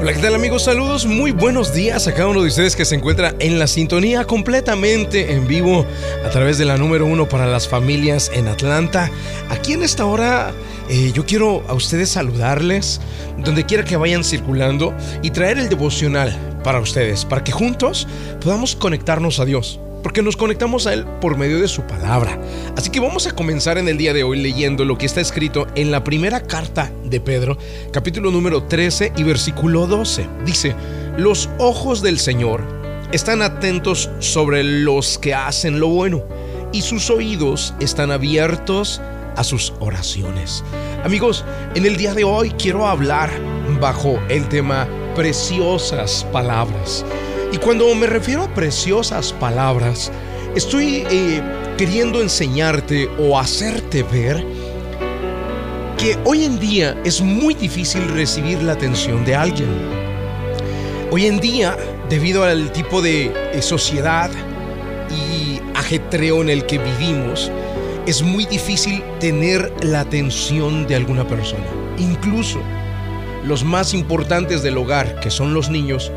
Hola, ¿qué tal amigos? Saludos, muy buenos días a cada uno de ustedes que se encuentra en la sintonía completamente en vivo a través de la número uno para las familias en Atlanta. Aquí en esta hora eh, yo quiero a ustedes saludarles donde quiera que vayan circulando y traer el devocional para ustedes, para que juntos podamos conectarnos a Dios porque nos conectamos a Él por medio de su palabra. Así que vamos a comenzar en el día de hoy leyendo lo que está escrito en la primera carta de Pedro, capítulo número 13 y versículo 12. Dice, los ojos del Señor están atentos sobre los que hacen lo bueno y sus oídos están abiertos a sus oraciones. Amigos, en el día de hoy quiero hablar bajo el tema preciosas palabras. Y cuando me refiero a preciosas palabras, estoy eh, queriendo enseñarte o hacerte ver que hoy en día es muy difícil recibir la atención de alguien. Hoy en día, debido al tipo de eh, sociedad y ajetreo en el que vivimos, es muy difícil tener la atención de alguna persona. Incluso los más importantes del hogar, que son los niños,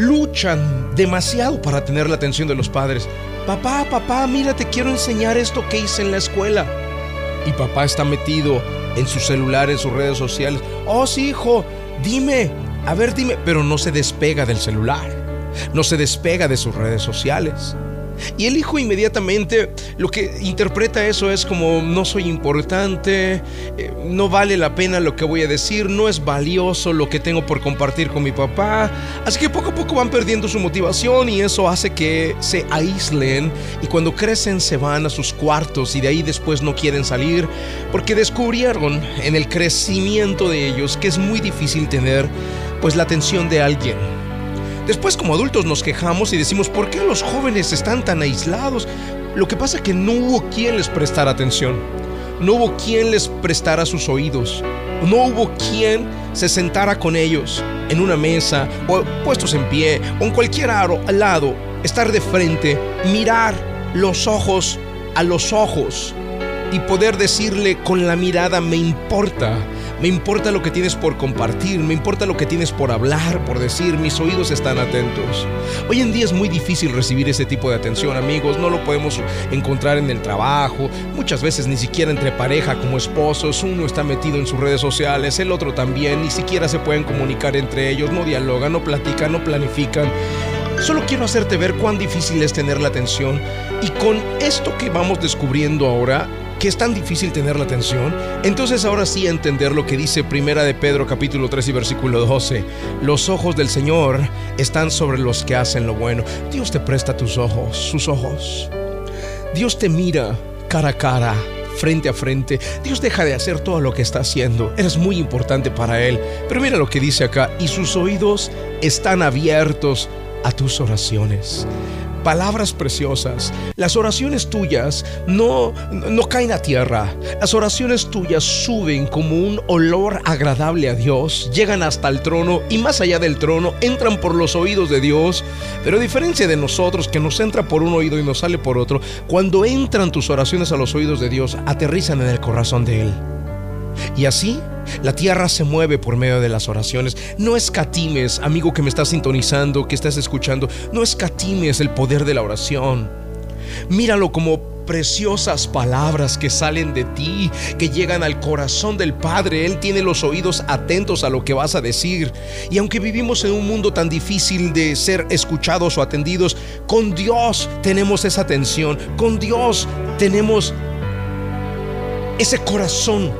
luchan demasiado para tener la atención de los padres. Papá, papá, mira, te quiero enseñar esto que hice en la escuela. Y papá está metido en su celular, en sus redes sociales. Oh, sí, hijo, dime, a ver, dime, pero no se despega del celular, no se despega de sus redes sociales. Y el hijo inmediatamente lo que interpreta eso es como no soy importante, eh, no vale la pena lo que voy a decir, no es valioso lo que tengo por compartir con mi papá. Así que poco a poco van perdiendo su motivación y eso hace que se aíslen y cuando crecen se van a sus cuartos y de ahí después no quieren salir porque descubrieron en el crecimiento de ellos que es muy difícil tener pues la atención de alguien Después como adultos nos quejamos y decimos, ¿por qué los jóvenes están tan aislados? Lo que pasa es que no hubo quien les prestara atención. No hubo quien les prestara sus oídos. No hubo quien se sentara con ellos en una mesa o puestos en pie o en cualquier lado, estar de frente, mirar los ojos a los ojos y poder decirle con la mirada me importa, me importa lo que tienes por compartir, me importa lo que tienes por hablar, por decir, mis oídos están atentos. Hoy en día es muy difícil recibir ese tipo de atención, amigos, no lo podemos encontrar en el trabajo, muchas veces ni siquiera entre pareja como esposos, uno está metido en sus redes sociales, el otro también, ni siquiera se pueden comunicar entre ellos, no dialogan, no platican, no planifican. Solo quiero hacerte ver cuán difícil es tener la atención y con esto que vamos descubriendo ahora, que es tan difícil tener la atención, entonces ahora sí entender lo que dice Primera de Pedro capítulo 3 y versículo 12. Los ojos del Señor están sobre los que hacen lo bueno. Dios te presta tus ojos, sus ojos. Dios te mira cara a cara frente a frente. Dios deja de hacer todo lo que está haciendo. Eres muy importante para Él. Pero mira lo que dice acá. Y sus oídos están abiertos a tus oraciones palabras preciosas. Las oraciones tuyas no, no caen a tierra. Las oraciones tuyas suben como un olor agradable a Dios, llegan hasta el trono y más allá del trono entran por los oídos de Dios. Pero a diferencia de nosotros que nos entra por un oído y nos sale por otro, cuando entran tus oraciones a los oídos de Dios, aterrizan en el corazón de Él. Y así la tierra se mueve por medio de las oraciones. No escatimes, amigo que me estás sintonizando, que estás escuchando, no escatimes el poder de la oración. Míralo como preciosas palabras que salen de ti, que llegan al corazón del Padre. Él tiene los oídos atentos a lo que vas a decir. Y aunque vivimos en un mundo tan difícil de ser escuchados o atendidos, con Dios tenemos esa atención. Con Dios tenemos ese corazón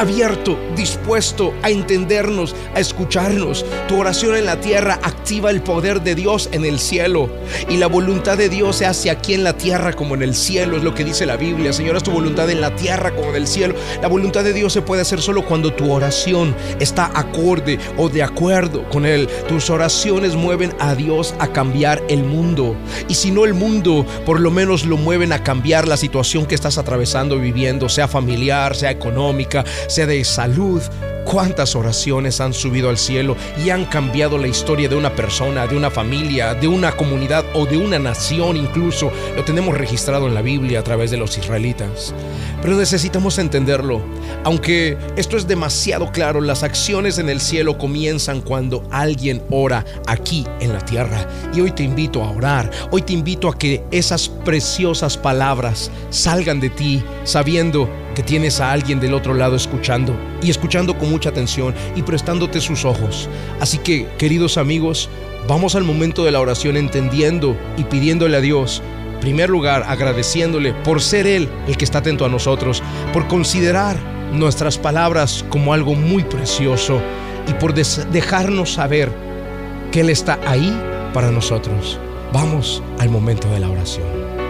abierto, dispuesto a entendernos, a escucharnos. Tu oración en la tierra activa el poder de Dios en el cielo. Y la voluntad de Dios se hace aquí en la tierra como en el cielo, es lo que dice la Biblia. Señor, es tu voluntad en la tierra como en el cielo. La voluntad de Dios se puede hacer solo cuando tu oración está acorde o de acuerdo con Él. Tus oraciones mueven a Dios a cambiar el mundo. Y si no el mundo, por lo menos lo mueven a cambiar la situación que estás atravesando, viviendo, sea familiar, sea económica, sea de salud, cuántas oraciones han subido al cielo y han cambiado la historia de una persona, de una familia, de una comunidad o de una nación incluso. Lo tenemos registrado en la Biblia a través de los israelitas. Pero necesitamos entenderlo. Aunque esto es demasiado claro, las acciones en el cielo comienzan cuando alguien ora aquí en la tierra. Y hoy te invito a orar. Hoy te invito a que esas preciosas palabras salgan de ti sabiendo que tienes a alguien del otro lado escuchando y escuchando con mucha atención y prestándote sus ojos. Así que, queridos amigos, vamos al momento de la oración entendiendo y pidiéndole a Dios, primer lugar, agradeciéndole por ser Él el que está atento a nosotros, por considerar nuestras palabras como algo muy precioso y por dejarnos saber que Él está ahí para nosotros. Vamos al momento de la oración.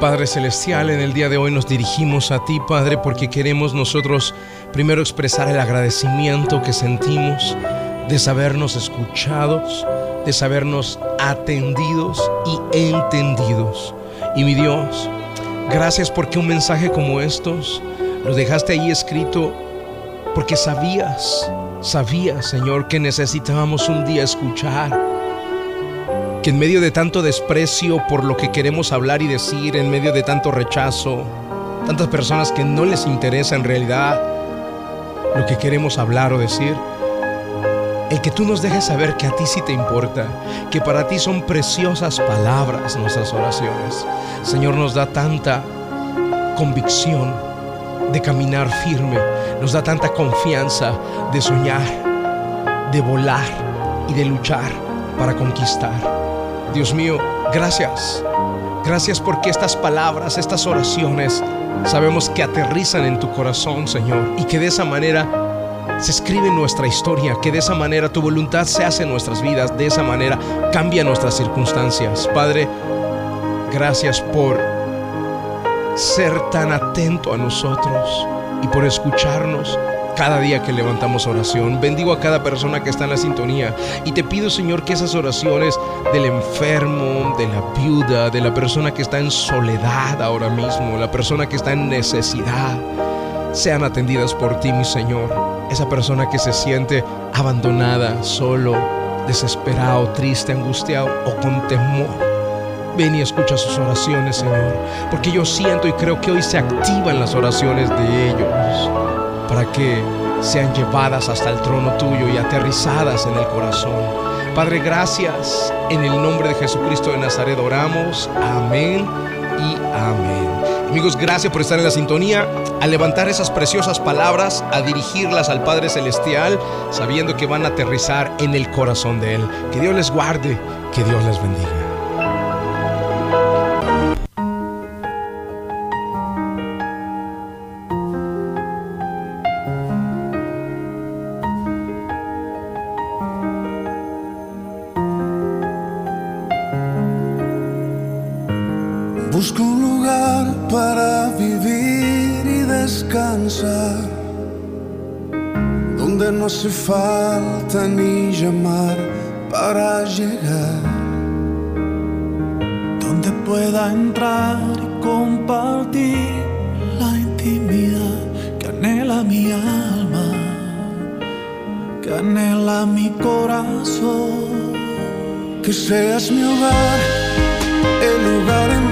Padre Celestial, en el día de hoy nos dirigimos a ti, Padre, porque queremos nosotros primero expresar el agradecimiento que sentimos de sabernos escuchados, de sabernos atendidos y entendidos. Y mi Dios, gracias porque un mensaje como estos lo dejaste ahí escrito porque sabías, sabías, Señor, que necesitábamos un día escuchar que en medio de tanto desprecio por lo que queremos hablar y decir, en medio de tanto rechazo, tantas personas que no les interesa en realidad lo que queremos hablar o decir, el que tú nos dejes saber que a ti sí te importa, que para ti son preciosas palabras nuestras oraciones. Señor, nos da tanta convicción de caminar firme, nos da tanta confianza de soñar, de volar y de luchar para conquistar. Dios mío, gracias. Gracias porque estas palabras, estas oraciones, sabemos que aterrizan en tu corazón, Señor, y que de esa manera se escribe nuestra historia, que de esa manera tu voluntad se hace en nuestras vidas, de esa manera cambia nuestras circunstancias. Padre, gracias por ser tan atento a nosotros y por escucharnos cada día que levantamos oración. Bendigo a cada persona que está en la sintonía y te pido, Señor, que esas oraciones del enfermo, de la viuda, de la persona que está en soledad ahora mismo, la persona que está en necesidad, sean atendidas por ti, mi Señor. Esa persona que se siente abandonada, solo, desesperado, triste, angustiado o con temor. Ven y escucha sus oraciones, Señor, porque yo siento y creo que hoy se activan las oraciones de ellos para que sean llevadas hasta el trono tuyo y aterrizadas en el corazón. Padre, gracias. En el nombre de Jesucristo de Nazaret oramos. Amén y amén. Amigos, gracias por estar en la sintonía, a levantar esas preciosas palabras, a dirigirlas al Padre Celestial, sabiendo que van a aterrizar en el corazón de Él. Que Dios les guarde, que Dios les bendiga. Hace falta ni llamar para llegar. Donde pueda entrar y compartir la intimidad que anhela mi alma, que anhela mi corazón. Que seas mi hogar, el lugar en donde